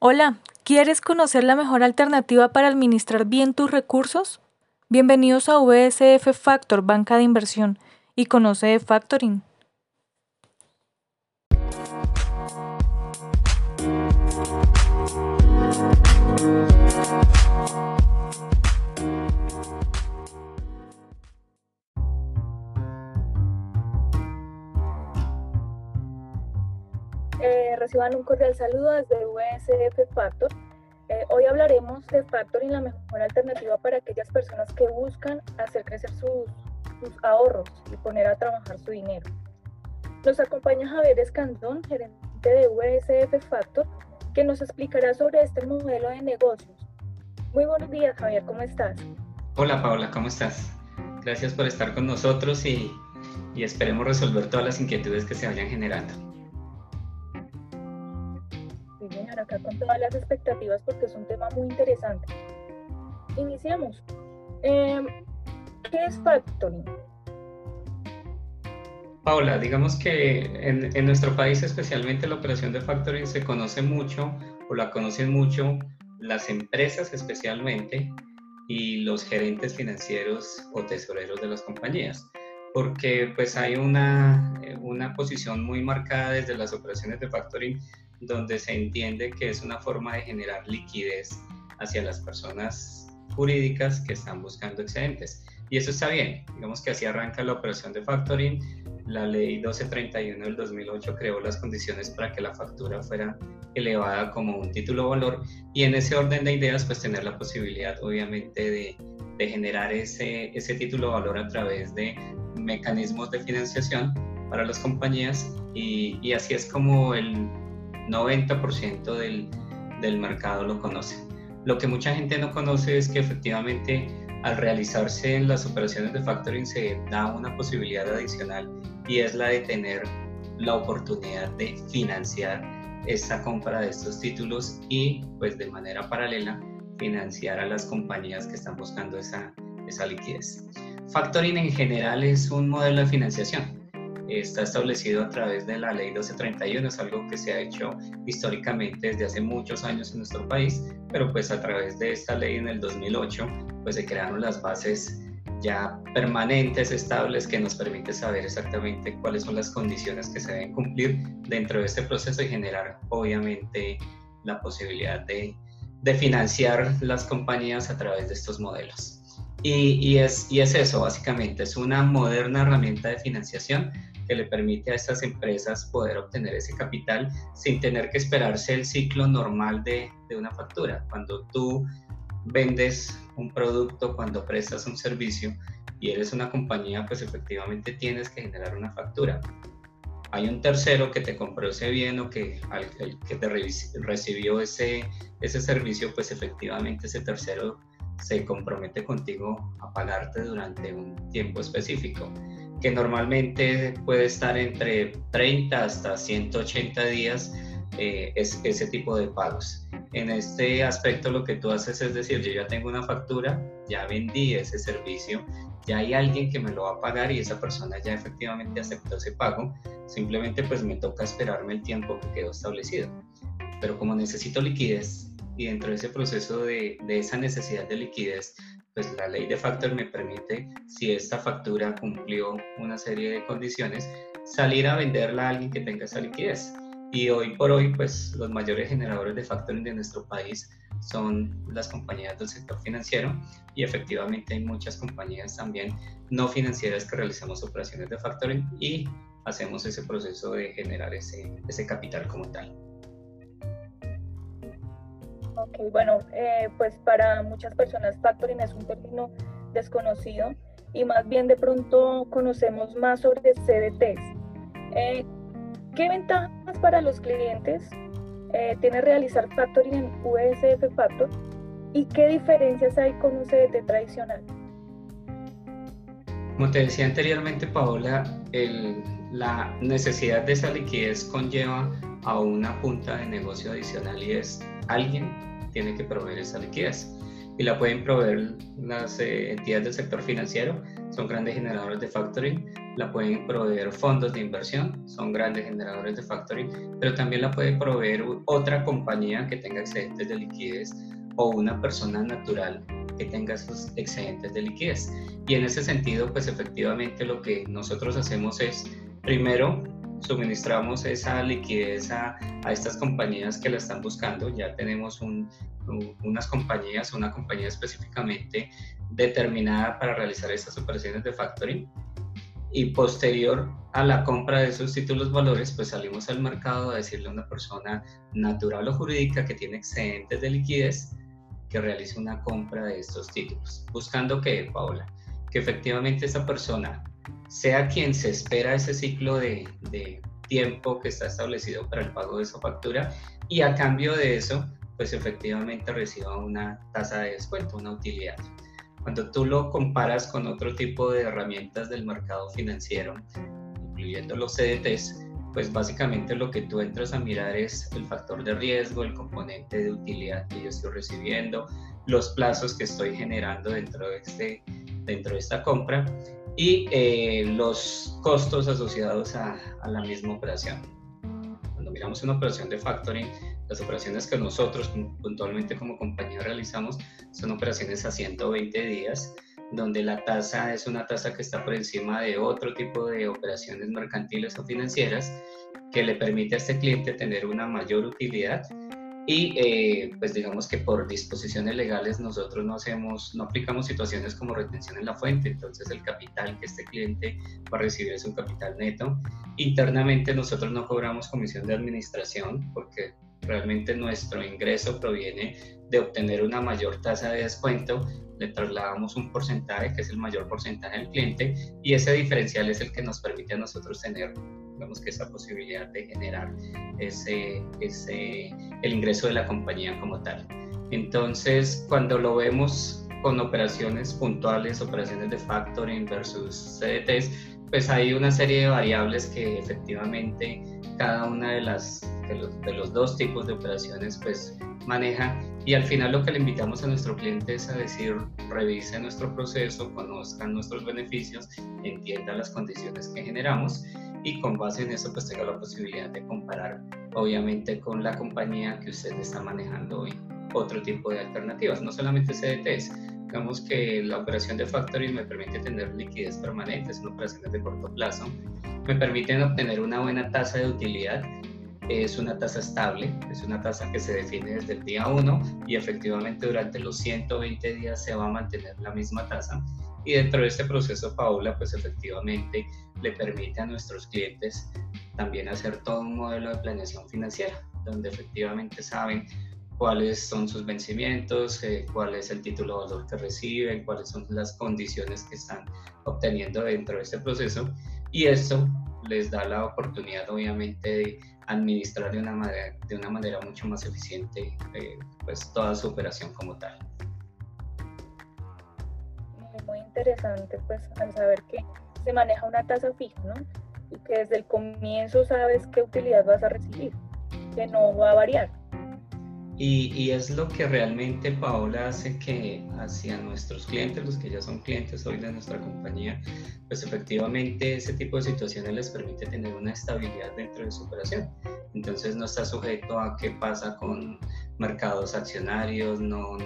Hola, ¿quieres conocer la mejor alternativa para administrar bien tus recursos? Bienvenidos a VSF Factor, banca de inversión, y conoce de Factoring. Reciban un cordial saludo desde USF Factor. Eh, hoy hablaremos de Factoring, la mejor alternativa para aquellas personas que buscan hacer crecer sus, sus ahorros y poner a trabajar su dinero. Nos acompaña Javier Escandón, gerente de USF Factor, que nos explicará sobre este modelo de negocios. Muy buenos días, Javier, ¿cómo estás? Hola, Paola, ¿cómo estás? Gracias por estar con nosotros y, y esperemos resolver todas las inquietudes que se vayan generando con todas las expectativas porque es un tema muy interesante. Iniciamos. Em, ¿Qué es factoring? Paula, digamos que en, en, nuestro país especialmente la operación de factoring se conoce mucho o la conocen mucho las empresas especialmente y los gerentes financieros o tesoreros de las compañías porque pues hay una, una posición muy marcada desde las operaciones de factoring donde se entiende que es una forma de generar liquidez hacia las personas jurídicas que están buscando excedentes. Y eso está bien, digamos que así arranca la operación de factoring. La ley 1231 del 2008 creó las condiciones para que la factura fuera elevada como un título valor y en ese orden de ideas pues tener la posibilidad obviamente de, de generar ese, ese título valor a través de mecanismos de financiación para las compañías y, y así es como el 90% del, del mercado lo conoce. Lo que mucha gente no conoce es que efectivamente al realizarse en las operaciones de factoring se da una posibilidad adicional y es la de tener la oportunidad de financiar esta compra de estos títulos y pues de manera paralela financiar a las compañías que están buscando esa, esa liquidez. Factoring en general es un modelo de financiación está establecido a través de la ley 1231, es algo que se ha hecho históricamente desde hace muchos años en nuestro país, pero pues a través de esta ley en el 2008 pues se crearon las bases ya permanentes, estables, que nos permite saber exactamente cuáles son las condiciones que se deben cumplir dentro de este proceso y generar obviamente la posibilidad de, de financiar las compañías a través de estos modelos. Y, y, es, y es eso, básicamente, es una moderna herramienta de financiación que le permite a estas empresas poder obtener ese capital sin tener que esperarse el ciclo normal de, de una factura. Cuando tú vendes un producto, cuando prestas un servicio y eres una compañía, pues efectivamente tienes que generar una factura. Hay un tercero que te compró ese bien o que, el, que te recibió ese, ese servicio, pues efectivamente ese tercero se compromete contigo a pagarte durante un tiempo específico que normalmente puede estar entre 30 hasta 180 días eh, es ese tipo de pagos. En este aspecto lo que tú haces es decir, yo ya tengo una factura, ya vendí ese servicio, ya hay alguien que me lo va a pagar y esa persona ya efectivamente aceptó ese pago, simplemente pues me toca esperarme el tiempo que quedó establecido. Pero como necesito liquidez y dentro de ese proceso de, de esa necesidad de liquidez, pues la ley de factor me permite, si esta factura cumplió una serie de condiciones, salir a venderla a alguien que tenga esa liquidez. Y hoy por hoy, pues los mayores generadores de factoring de nuestro país son las compañías del sector financiero y efectivamente hay muchas compañías también no financieras que realizamos operaciones de factoring y hacemos ese proceso de generar ese, ese capital como tal. Ok, bueno, eh, pues para muchas personas factoring es un término desconocido y más bien de pronto conocemos más sobre CDTs. Eh, ¿Qué ventajas para los clientes eh, tiene realizar factoring en USF Factor y qué diferencias hay con un CDT tradicional? Como te decía anteriormente, Paola, la necesidad de esa liquidez conlleva a una punta de negocio adicional y es alguien tiene que proveer esa liquidez. Y la pueden proveer las eh, entidades del sector financiero, son grandes generadores de factoring, la pueden proveer fondos de inversión, son grandes generadores de factoring, pero también la puede proveer otra compañía que tenga excedentes de liquidez o una persona natural que tenga esos excedentes de liquidez. Y en ese sentido, pues efectivamente lo que nosotros hacemos es, primero, suministramos esa liquidez a, estas compañías que la están buscando. Ya tenemos unas compañías, una compañía específicamente determinada para realizar estas operaciones de factoring. Y posterior a la compra de esos títulos valores, pues salimos al mercado a decirle a una persona natural o jurídica que tiene excedentes de liquidez que realice una compra de estos títulos. Buscando que, Paola, que efectivamente esa persona sea quien se espera ese ciclo de, tiempo que está establecido para el pago de esa factura y a cambio de eso, pues efectivamente reciba una tasa de descuento, una utilidad. Cuando tú lo comparas con otro tipo de herramientas del mercado financiero, incluyendo los CDTs, pues básicamente lo que tú entras a mirar es el factor de riesgo, el componente de utilidad que yo estoy recibiendo, los plazos que estoy generando dentro de, este, dentro de esta compra y eh, los costos asociados a, a, la misma operación. Cuando miramos una operación de factoring, las operaciones que nosotros puntualmente como compañía realizamos son operaciones a 120 días, donde la tasa es una tasa que está por encima de otro tipo de operaciones mercantiles o financieras que le permite a este cliente tener una mayor utilidad y eh, pues digamos que por disposiciones legales nosotros no hacemos, no aplicamos situaciones como retención en la fuente, entonces el capital que este cliente va a recibir es un capital neto. Internamente nosotros no cobramos comisión de administración porque realmente nuestro ingreso proviene de obtener una mayor tasa de descuento, le trasladamos un porcentaje que es el mayor porcentaje del cliente y ese diferencial es el que nos permite a nosotros tener digamos que esa posibilidad de generar ese, ese, el ingreso de la compañía como tal. Entonces, cuando lo vemos con operaciones puntuales, operaciones de factoring versus CDTs, pues hay una serie de variables que efectivamente cada una de las de los, de los, dos tipos de operaciones pues maneja y al final lo que le invitamos a nuestro cliente es a decir revise nuestro proceso, conozcan nuestros beneficios, entienda las condiciones que generamos y con base en eso pues tenga la posibilidad de comparar obviamente con la compañía que usted está manejando hoy otro tipo de alternativas, no solamente CDTs. Digamos que la operación de factoring me permite tener liquidez permanente, son operaciones de corto plazo, me permiten obtener una buena tasa de utilidad, es una tasa estable, es una tasa que se define desde el día 1 y efectivamente durante los 120 días se va a mantener la misma tasa. Y dentro de este proceso, Paula, pues efectivamente le permite a nuestros clientes también hacer todo un modelo de planeación financiera, donde efectivamente saben cuáles son sus vencimientos, eh, cuál es el título de valor que reciben, cuáles son las condiciones que están obteniendo dentro de este proceso. Y esto les da la oportunidad, obviamente, de administrar de una manera, de una manera mucho más eficiente eh, pues toda su operación como tal. Interesante, pues, al saber que se maneja una tasa fija, ¿no? Y que desde el comienzo sabes qué utilidad vas a recibir, que no va a variar. Y, es lo que realmente Paola hace que hacia nuestros clientes, los que ya son clientes hoy de nuestra compañía, pues efectivamente ese tipo de situaciones les permite tener una estabilidad dentro de su operación. Entonces no está sujeto a qué pasa con mercados accionarios, no,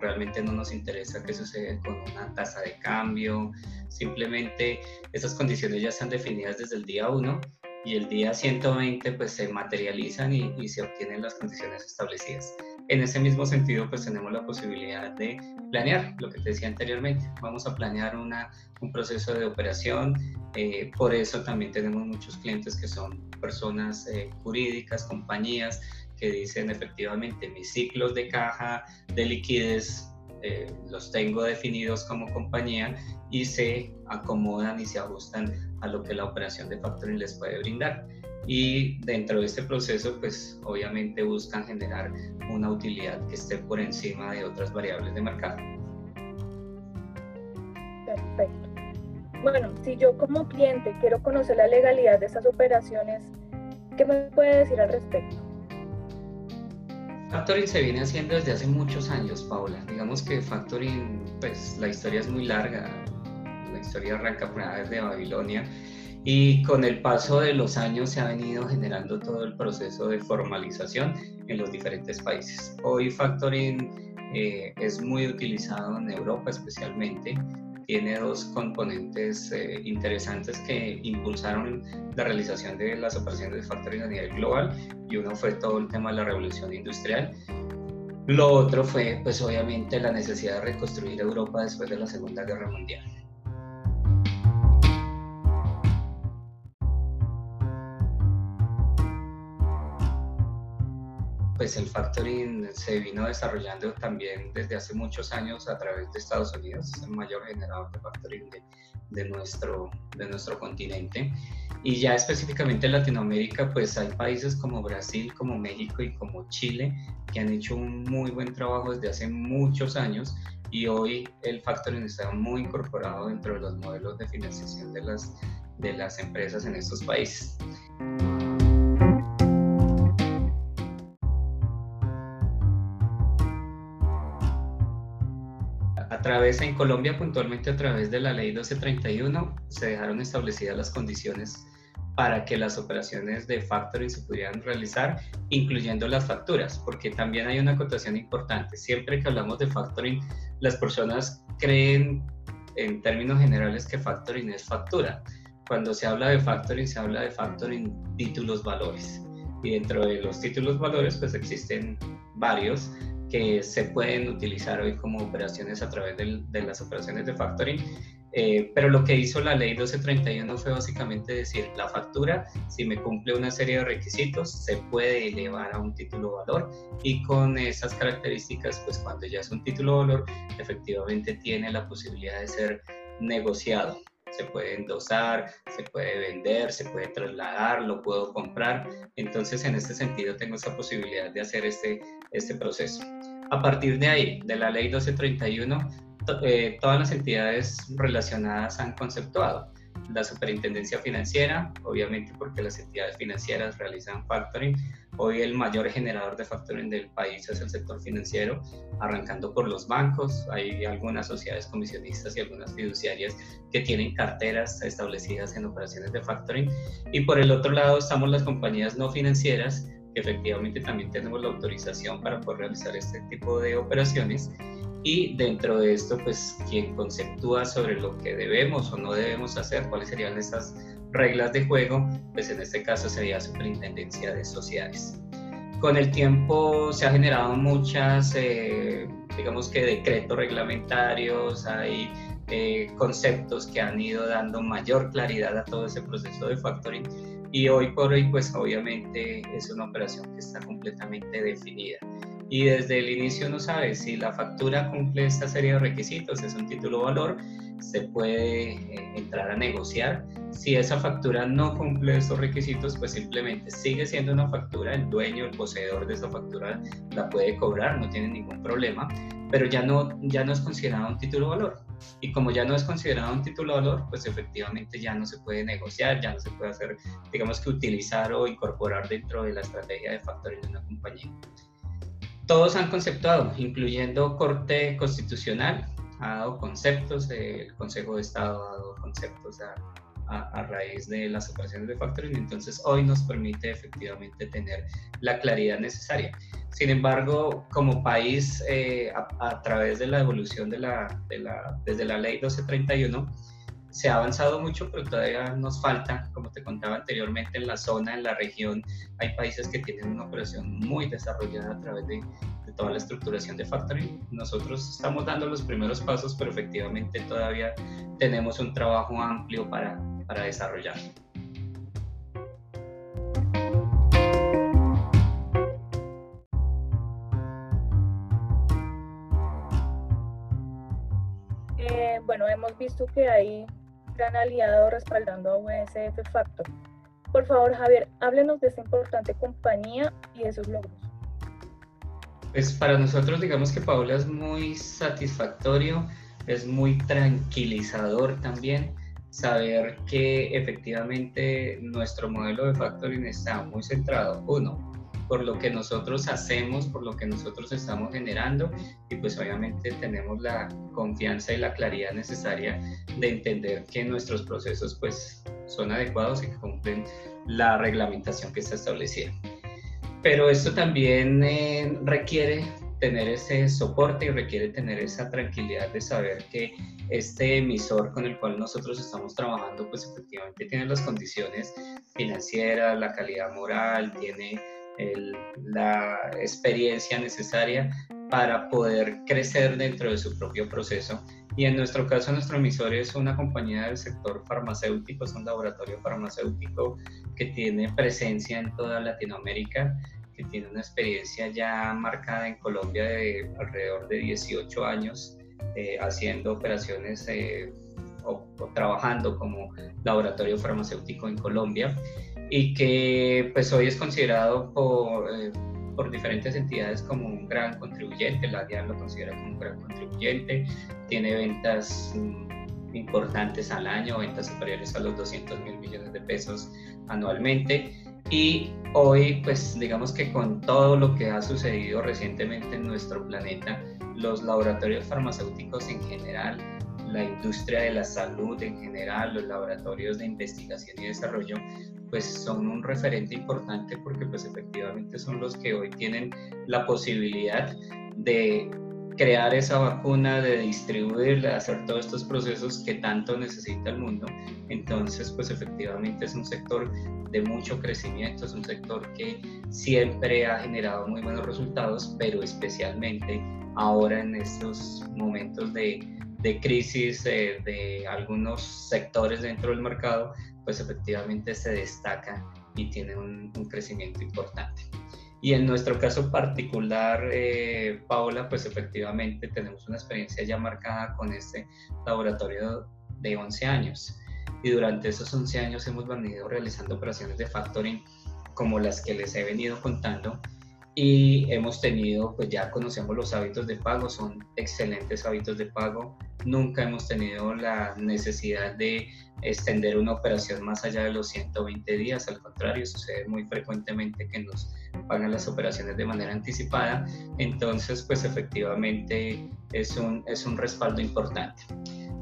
realmente no nos interesa qué sucede con una tasa de cambio, simplemente esas condiciones ya están definidas desde el día 1 y el día 120 pues se materializan y, se obtienen las condiciones establecidas. En ese mismo sentido pues tenemos la posibilidad de planear, lo que te decía anteriormente, vamos a planear una, un proceso de operación, eh, por eso también tenemos muchos clientes que son personas eh, jurídicas, compañías que dicen efectivamente mis ciclos de caja, de liquidez, eh, los tengo definidos como compañía y se acomodan y se ajustan a lo que la operación de factoring les puede brindar. Y dentro de este proceso, pues obviamente buscan generar una utilidad que esté por encima de otras variables de mercado. Perfecto. Bueno, si yo como cliente quiero conocer la legalidad de esas operaciones, ¿qué me puede decir al respecto? Factoring se viene haciendo desde hace muchos años, Paula. Digamos que Factoring, pues la historia es muy larga. La historia arranca por desde Babilonia y con el paso de los años se ha venido generando todo el proceso de formalización en los diferentes países. Hoy factoring eh, es muy utilizado en Europa especialmente. Tiene dos componentes eh, interesantes que impulsaron la realización de las operaciones de factoring a nivel global y uno fue todo el tema de la revolución industrial. Lo otro fue, pues obviamente, la necesidad de reconstruir Europa después de la Segunda Guerra Mundial. Pues el factoring se vino desarrollando también desde hace muchos años a través de Estados Unidos, es el mayor generador de factoring de, nuestro, de nuestro continente. Y ya específicamente en Latinoamérica, pues hay países como Brasil, como México y como Chile que han hecho un muy buen trabajo desde hace muchos años y hoy el factoring está muy incorporado dentro de los modelos de financiación de las, de las empresas en estos países. Través en Colombia, puntualmente a través de la ley 1231, se dejaron establecidas las condiciones para que las operaciones de factoring se pudieran realizar, incluyendo las facturas, porque también hay una acotación importante. Siempre que hablamos de factoring, las personas creen en términos generales que factoring es factura. Cuando se habla de factoring, se habla de factoring títulos valores. Y dentro de los títulos valores, pues existen varios que se pueden utilizar hoy como operaciones a través de las operaciones de factoring. Eh, pero lo que hizo la ley 1231 fue básicamente decir, la factura, si me cumple una serie de requisitos, se puede elevar a un título valor y con esas características, pues cuando ya es un título valor, efectivamente tiene la posibilidad de ser negociado. Se puede endosar, se puede vender, se puede trasladar, lo puedo comprar. Entonces, en este sentido, tengo esa posibilidad de hacer este, este proceso. A partir de ahí, de la ley 1231, eh, todas las entidades relacionadas han conceptuado. La superintendencia financiera, obviamente porque las entidades financieras realizan factoring. Hoy el mayor generador de factoring del país es el sector financiero, arrancando por los bancos. Hay algunas sociedades comisionistas y algunas fiduciarias que tienen carteras establecidas en operaciones de factoring. Y por el otro lado estamos las compañías no financieras efectivamente también tenemos la autorización para poder realizar este tipo de operaciones y dentro de esto, pues quien conceptúa sobre lo que debemos o no debemos hacer, cuáles serían esas reglas de juego, pues en este caso sería Superintendencia de Sociedades. Con el tiempo se ha generado muchas, eh, digamos que decretos reglamentarios, hay eh, conceptos que han ido dando mayor claridad a todo ese proceso de factoring y hoy por hoy pues obviamente es una operación que está completamente definida y desde el inicio no sabe si la factura cumple esta serie de requisitos, es un título valor, se puede eh, entrar a negociar. Si esa factura no cumple estos requisitos, pues simplemente sigue siendo una factura, el dueño, el poseedor de esa factura la puede cobrar, no tiene ningún problema, pero ya no, ya no es considerado un título valor. Y como ya no es considerado un título valor, pues efectivamente ya no se puede negociar, ya no se puede hacer, digamos que utilizar o incorporar dentro de la estrategia de factoring de una compañía. Todos han conceptuado, incluyendo Corte Constitucional, ha dado conceptos, el Consejo de Estado ha dado conceptos a, a, raíz de las operaciones de factoring, entonces hoy nos permite efectivamente tener la claridad necesaria. Sin embargo, como país, eh, a, través de la evolución de la, de la, desde la ley 1231, se ha avanzado mucho, pero todavía nos falta, como te contaba anteriormente, en la zona, en la región, hay países que tienen una operación muy desarrollada a través de, toda la estructuración de factoring. Nosotros estamos dando los primeros pasos, pero efectivamente todavía tenemos un trabajo amplio para, para desarrollar. Eh, bueno, hemos visto que hay gran aliado respaldando a USF Factor. Por favor, Javier, háblenos de esta importante compañía y de sus logros. Pues para nosotros, digamos que Paola es muy satisfactorio, es muy tranquilizador también saber que efectivamente nuestro modelo de factoring está muy centrado, uno, por lo que nosotros hacemos, por lo que nosotros estamos generando y pues obviamente tenemos la confianza y la claridad necesaria de entender que nuestros procesos pues son adecuados y que cumplen la reglamentación que está establecida. Pero esto también eh, requiere tener ese soporte y requiere tener esa tranquilidad de saber que este emisor con el cual nosotros estamos trabajando, pues efectivamente tiene las condiciones financieras, la calidad moral, tiene la experiencia necesaria para poder crecer dentro de su propio proceso. Y en nuestro caso, nuestro emisor es una compañía del sector farmacéutico, es un laboratorio farmacéutico que tiene presencia en toda Latinoamérica, que tiene una experiencia ya marcada en Colombia de alrededor de 18 años, eh, haciendo operaciones eh, o, o trabajando como laboratorio farmacéutico en Colombia y que pues hoy es considerado por, eh, por diferentes entidades como un gran contribuyente, la DIAN lo considera como un gran contribuyente, tiene ventas mm, importantes al año, ventas superiores a los 200 mil millones de pesos anualmente. Y hoy pues digamos que con todo lo que ha sucedido recientemente en nuestro planeta, los laboratorios farmacéuticos en general la industria de la salud en general, los laboratorios de investigación y desarrollo, pues son un referente importante porque pues efectivamente son los que hoy tienen la posibilidad de crear esa vacuna, de distribuirla, de hacer todos estos procesos que tanto necesita el mundo. Entonces, pues efectivamente es un sector de mucho crecimiento, es un sector que siempre ha generado muy buenos resultados, pero especialmente ahora en estos momentos de de crisis de algunos sectores dentro del mercado, pues efectivamente se destaca y tiene un, crecimiento importante. Y en nuestro caso particular, eh, Paola, pues efectivamente tenemos una experiencia ya marcada con este laboratorio de 11 años. Y durante esos 11 años hemos venido realizando operaciones de factoring como las que les he venido contando, y hemos tenido, pues ya conocemos los hábitos de pago, son excelentes hábitos de pago. Nunca hemos tenido la necesidad de extender una operación más allá de los 120 días, al contrario, sucede muy frecuentemente que nos pagan las operaciones de manera anticipada. Entonces, pues efectivamente es un, es un respaldo importante.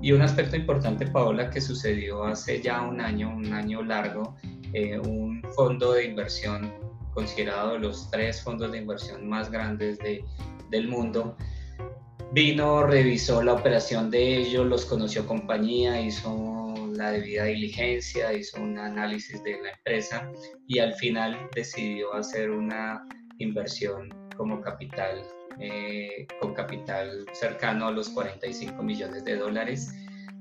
Y un aspecto importante, Paola, que sucedió hace ya un año, un año largo, eh, un fondo de inversión considerado los tres fondos de inversión más grandes de, del mundo. Vino, revisó la operación de ellos, los conoció compañía, hizo la debida diligencia, hizo un análisis de la empresa y al final decidió hacer una inversión como capital, eh, con capital cercano a los 45 millones de dólares.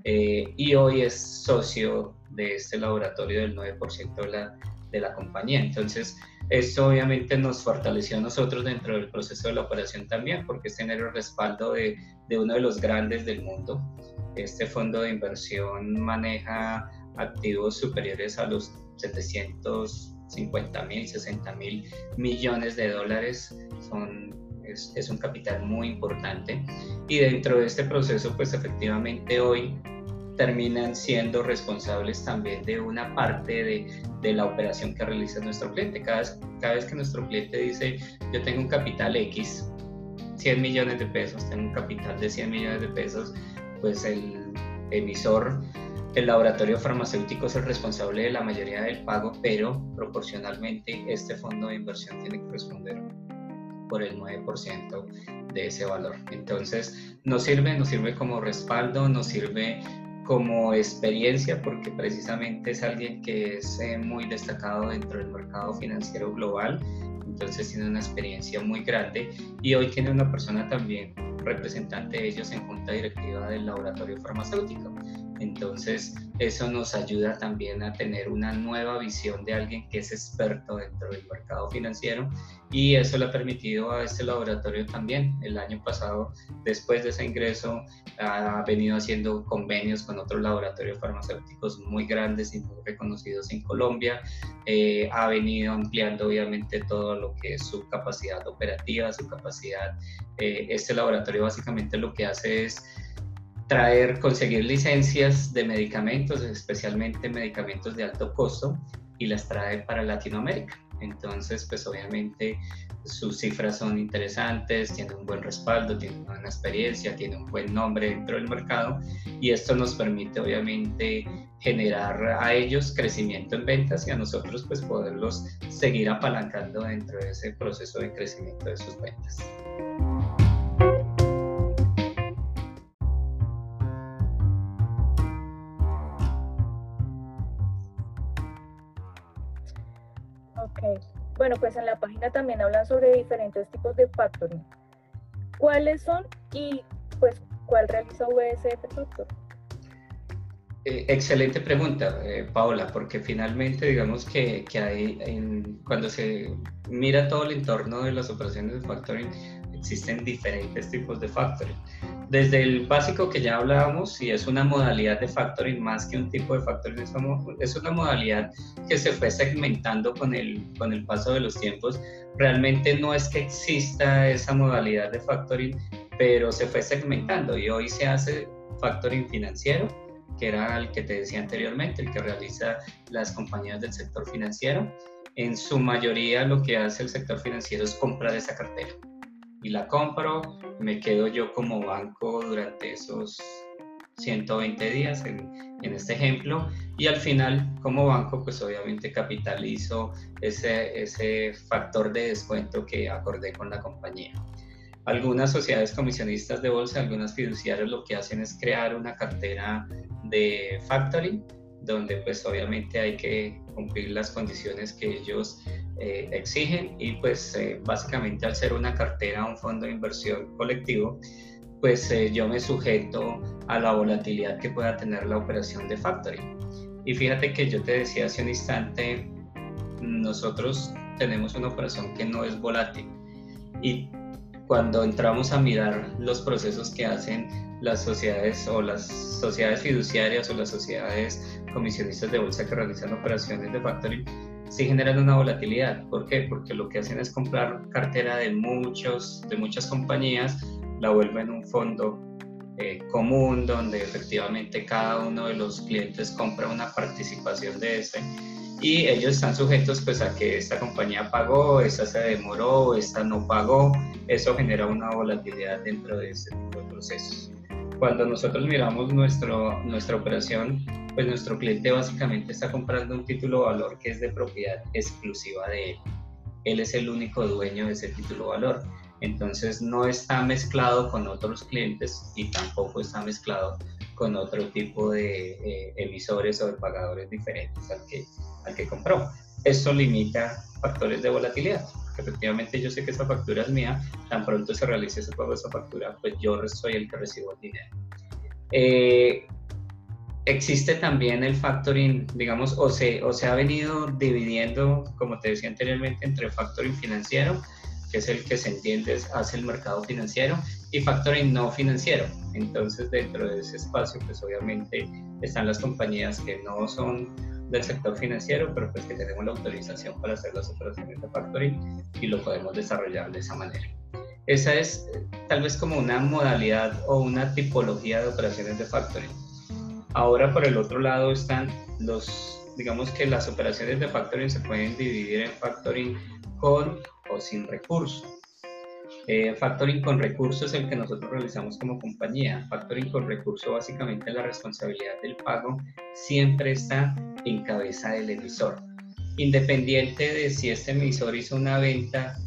Eh, y hoy es socio de este laboratorio del 9% de la, de la compañía. Entonces, esto obviamente nos fortaleció a nosotros dentro del proceso de la operación también, porque es tener el respaldo de, de uno de los grandes del mundo. Este fondo de inversión maneja activos superiores a los 750 mil, 60 mil millones de dólares. Son, es, es un capital muy importante. Y dentro de este proceso, pues efectivamente hoy terminan siendo responsables también de una parte de, de, la operación que realiza nuestro cliente. Cada vez, cada vez que nuestro cliente dice, yo tengo un capital X, 100 millones de pesos, tengo un capital de 100 millones de pesos, pues el emisor, el laboratorio farmacéutico es el responsable de la mayoría del pago, pero proporcionalmente este fondo de inversión tiene que responder por el 9% de ese valor. Entonces, nos sirve, nos sirve como respaldo, nos sirve como experiencia porque precisamente es alguien que es eh, muy destacado dentro del mercado financiero global, entonces tiene una experiencia muy grande y hoy tiene una persona también representante de ellos en junta directiva del laboratorio farmacéutico. Entonces, eso nos ayuda también a tener una nueva visión de alguien que es experto dentro del mercado financiero y eso le ha permitido a este laboratorio también. El año pasado, después de ese ingreso, ha venido haciendo convenios con otros laboratorios farmacéuticos muy grandes y muy reconocidos en Colombia. Eh, ha venido ampliando obviamente todo lo que es su capacidad operativa, su capacidad. Eh, este laboratorio básicamente lo que hace es traer, conseguir licencias de medicamentos, especialmente medicamentos de alto costo, y las trae para Latinoamérica. Entonces, pues obviamente sus cifras son interesantes, tiene un buen respaldo, tiene una buena experiencia, tiene un buen nombre dentro del mercado y esto nos permite obviamente generar a ellos crecimiento en ventas y a nosotros pues poderlos seguir apalancando dentro de ese proceso de crecimiento de sus ventas. Bueno, pues en la página también hablan sobre diferentes tipos de factoring. ¿Cuáles son y pues cuál realiza VSF Factor? Eh, excelente pregunta, eh, Paola, porque finalmente digamos que, que hay, cuando se mira todo el entorno de las operaciones de factoring, existen diferentes tipos de factoring. Desde el básico que ya hablábamos, y es una modalidad de factoring más que un tipo de factoring, es una modalidad que se fue segmentando con el, con el paso de los tiempos. Realmente no es que exista esa modalidad de factoring, pero se fue segmentando y hoy se hace factoring financiero, que era el que te decía anteriormente, el que realiza las compañías del sector financiero. En su mayoría lo que hace el sector financiero es comprar esa cartera y la compro, me quedo yo como banco durante esos 120 días en, en, este ejemplo y al final como banco pues obviamente capitalizo ese, ese factor de descuento que acordé con la compañía. Algunas sociedades comisionistas de bolsa, algunas fiduciarias lo que hacen es crear una cartera de factoring donde pues obviamente hay que cumplir las condiciones que ellos eh, exigen y pues eh, básicamente al ser una cartera, un fondo de inversión colectivo, pues eh, yo me sujeto a la volatilidad que pueda tener la operación de factoring. Y fíjate que yo te decía hace un instante, nosotros tenemos una operación que no es volátil y cuando entramos a mirar los procesos que hacen las sociedades o las sociedades fiduciarias o las sociedades comisionistas de bolsa que realizan operaciones de factoring, sí generan una volatilidad. ¿Por qué? Porque lo que hacen es comprar cartera de, muchos, de muchas compañías, la vuelven un fondo eh, común donde efectivamente cada uno de los clientes compra una participación de ese y ellos están sujetos pues a que esta compañía pagó, esta se demoró, esta no pagó, eso genera una volatilidad dentro de ese tipo de procesos. Cuando nosotros miramos nuestro, nuestra operación, pues nuestro cliente básicamente está comprando un título valor que es de propiedad exclusiva de él. Él es el único dueño de ese título valor. Entonces no está mezclado con otros clientes y tampoco está mezclado con otro tipo de eh, emisores o de pagadores diferentes al que, al que compró. Esto limita factores de volatilidad efectivamente yo sé que esa factura es mía, tan pronto se realice ese pago de esa factura, pues yo soy el que recibo el dinero. Eh, existe también el factoring, digamos, o se, o se ha venido dividiendo, como te decía anteriormente, entre factoring financiero, que es el que se entiende hace el mercado financiero, y factoring no financiero. Entonces, dentro de ese espacio, pues obviamente están las compañías que no son del sector financiero, pero pues que tenemos la autorización para hacer las operaciones de factoring y lo podemos desarrollar de esa manera. Esa es eh, tal vez como una modalidad o una tipología de operaciones de factoring. Ahora por el otro lado están los, digamos que las operaciones de factoring se pueden dividir en factoring con o sin recursos. Eh, factoring con recursos es el que nosotros realizamos como compañía. Factoring con recurso, básicamente la responsabilidad del pago siempre está en cabeza del emisor. Independiente de si este emisor hizo una venta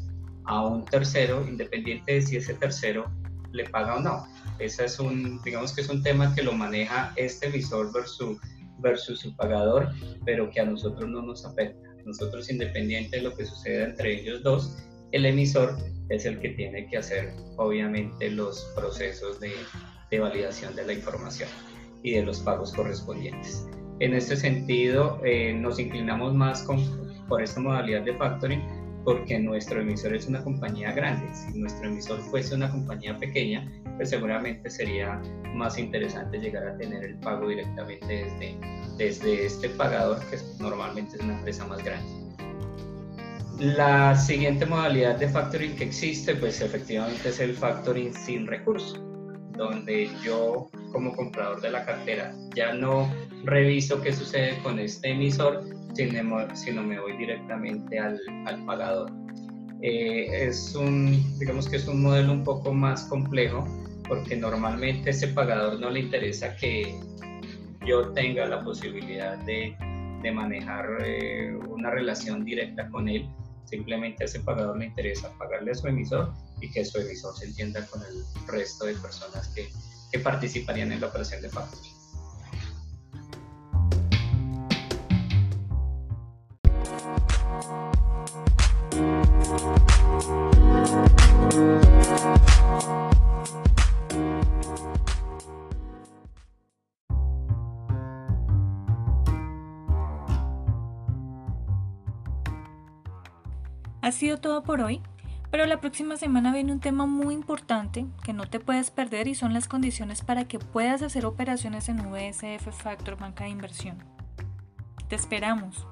a un tercero, independiente de si ese tercero le paga o no. Ese es un, digamos que es un tema que lo maneja este emisor versus, versus su pagador, pero que a nosotros no nos afecta. Nosotros, independiente de lo que suceda entre ellos dos, el emisor es el que tiene que hacer obviamente los procesos de, validación de la información y de los pagos correspondientes. En este sentido, eh, nos inclinamos más con, por esta modalidad de factoring porque nuestro emisor es una compañía grande. Si nuestro emisor fuese una compañía pequeña, pues seguramente sería más interesante llegar a tener el pago directamente desde, desde este pagador, que normalmente es una empresa más grande. La siguiente modalidad de factoring que existe, pues efectivamente es el factoring sin recursos, donde yo como comprador de la cartera. Ya no reviso qué sucede con este emisor, sino, me voy directamente al, al pagador. Eh, es un, digamos que es un modelo un poco más complejo porque normalmente a ese pagador no le interesa que yo tenga la posibilidad de, de manejar eh, una relación directa con él. Simplemente a ese pagador le interesa pagarle a su emisor y que su emisor se entienda con el resto de personas que, que participarían en la operación de pago. Sido todo por hoy, pero la próxima semana viene un tema muy importante que no te puedes perder y son las condiciones para que puedas hacer operaciones en VSF Factor Banca de Inversión. Te esperamos.